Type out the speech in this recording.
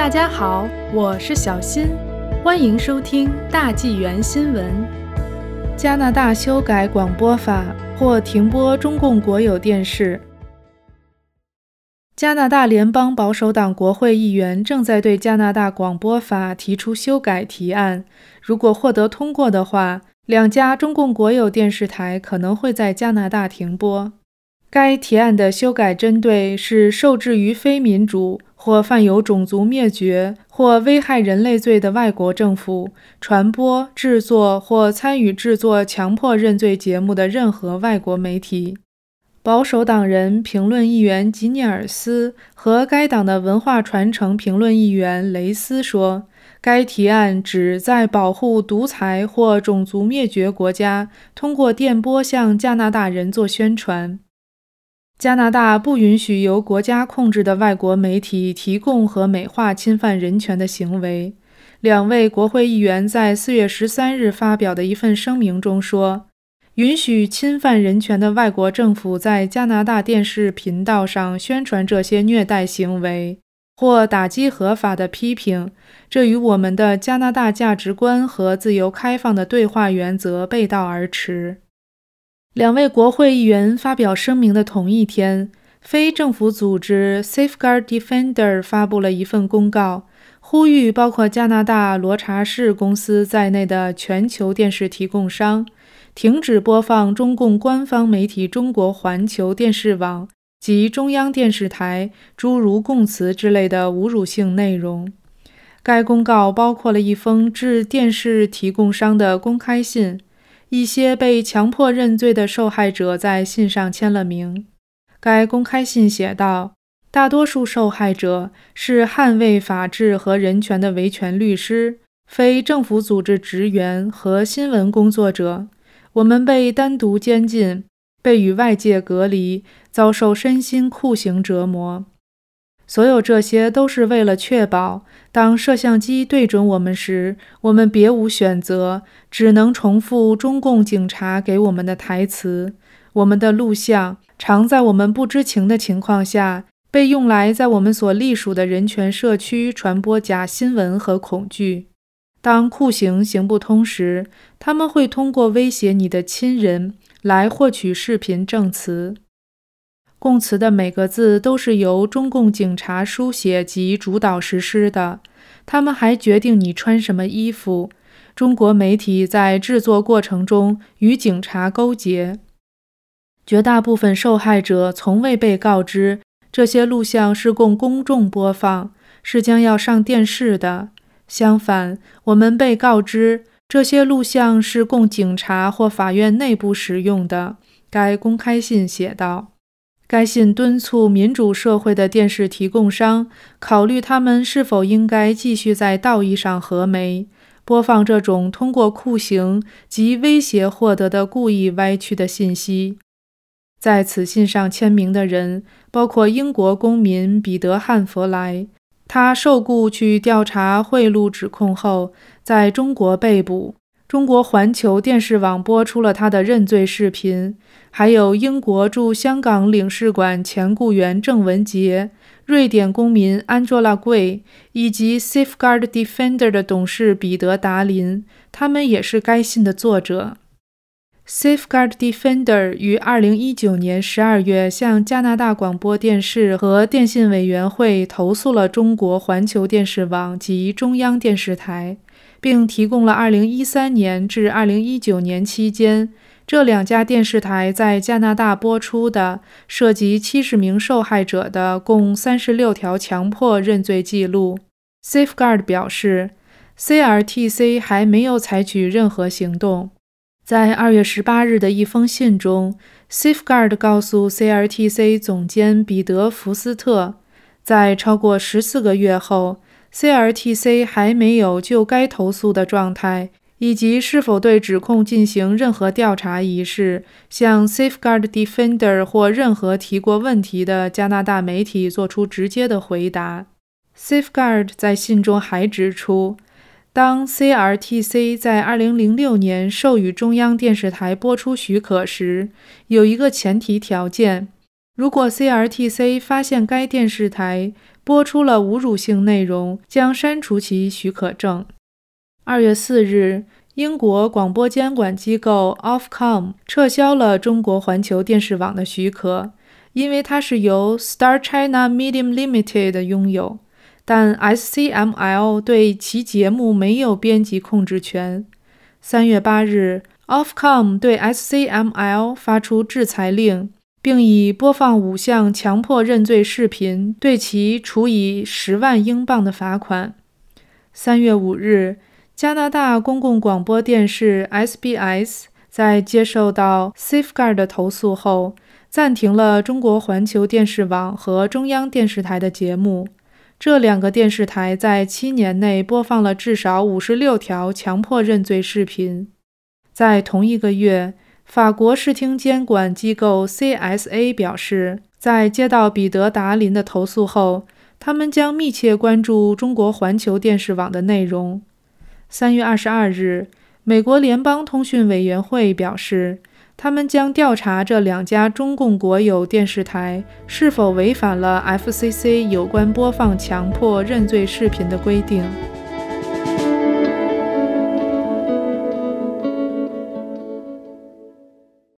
大家好，我是小新，欢迎收听大纪元新闻。加拿大修改广播法或停播中共国有电视。加拿大联邦保守党国会议员正在对加拿大广播法提出修改提案，如果获得通过的话，两家中共国有电视台可能会在加拿大停播。该提案的修改针对是受制于非民主或犯有种族灭绝或危害人类罪的外国政府传播、制作或参与制作强迫认罪节目的任何外国媒体。保守党人评论议员吉尼尔斯和该党的文化传承评论议员雷斯说，该提案旨在保护独裁或种族灭绝国家通过电波向加拿大人做宣传。加拿大不允许由国家控制的外国媒体提供和美化侵犯人权的行为。两位国会议员在四月十三日发表的一份声明中说：“允许侵犯人权的外国政府在加拿大电视频道上宣传这些虐待行为或打击合法的批评，这与我们的加拿大价值观和自由开放的对话原则背道而驰。”两位国会议员发表声明的同一天，非政府组织 Safeguard Defender 发布了一份公告，呼吁包括加拿大罗查士公司在内的全球电视提供商停止播放中共官方媒体中国环球电视网及中央电视台诸如供词之类的侮辱性内容。该公告包括了一封致电视提供商的公开信。一些被强迫认罪的受害者在信上签了名。该公开信写道：“大多数受害者是捍卫法治和人权的维权律师、非政府组织职员和新闻工作者。我们被单独监禁，被与外界隔离，遭受身心酷刑折磨。所有这些都是为了确保。”当摄像机对准我们时，我们别无选择，只能重复中共警察给我们的台词。我们的录像常在我们不知情的情况下被用来在我们所隶属的人权社区传播假新闻和恐惧。当酷刑行不通时，他们会通过威胁你的亲人来获取视频证词。供词的每个字都是由中共警察书写及主导实施的。他们还决定你穿什么衣服。中国媒体在制作过程中与警察勾结。绝大部分受害者从未被告知这些录像是供公众播放，是将要上电视的。相反，我们被告知这些录像是供警察或法院内部使用的。该公开信写道。该信敦促民主社会的电视提供商考虑，他们是否应该继续在道义上合媒，播放这种通过酷刑及威胁获得的故意歪曲的信息。在此信上签名的人包括英国公民彼得·汉弗莱，他受雇去调查贿赂指控后，在中国被捕。中国环球电视网播出了他的认罪视频，还有英国驻香港领事馆前雇员郑文杰、瑞典公民安卓拉贵以及 Safeguard Defender 的董事彼得达林，他们也是该信的作者。Safeguard Defender 于2019年12月向加拿大广播电视和电信委员会投诉了中国环球电视网及中央电视台。并提供了2013年至2019年期间这两家电视台在加拿大播出的涉及70名受害者的共36条强迫认罪记录。Safeguard 表示，CRTC 还没有采取任何行动。在2月18日的一封信中，Safeguard 告诉 CRTC 总监彼得·福斯特，在超过14个月后。CRTC 还没有就该投诉的状态以及是否对指控进行任何调查一事，向 Safeguard Defender 或任何提过问题的加拿大媒体做出直接的回答。Safeguard 在信中还指出，当 CRTC 在2006年授予中央电视台播出许可时，有一个前提条件。如果 CRTC 发现该电视台播出了侮辱性内容，将删除其许可证。二月四日，英国广播监管机构 Ofcom 撤销了中国环球电视网的许可，因为它是由 Star China Media Limited 拥有。但 SCML 对其节目没有编辑控制权。三月八日，Ofcom 对 SCML 发出制裁令，并以播放五项强迫认罪视频对其处以十万英镑的罚款。三月五日，加拿大公共广播电视 SBS 在接受到 Safeguard 的投诉后，暂停了中国环球电视网和中央电视台的节目。这两个电视台在七年内播放了至少五十六条强迫认罪视频。在同一个月，法国视听监管机构 CSA 表示，在接到彼得·达林的投诉后，他们将密切关注中国环球电视网的内容。三月二十二日，美国联邦通讯委员会表示。他们将调查这两家中共国有电视台是否违反了 FCC 有关播放强迫认罪视频的规定。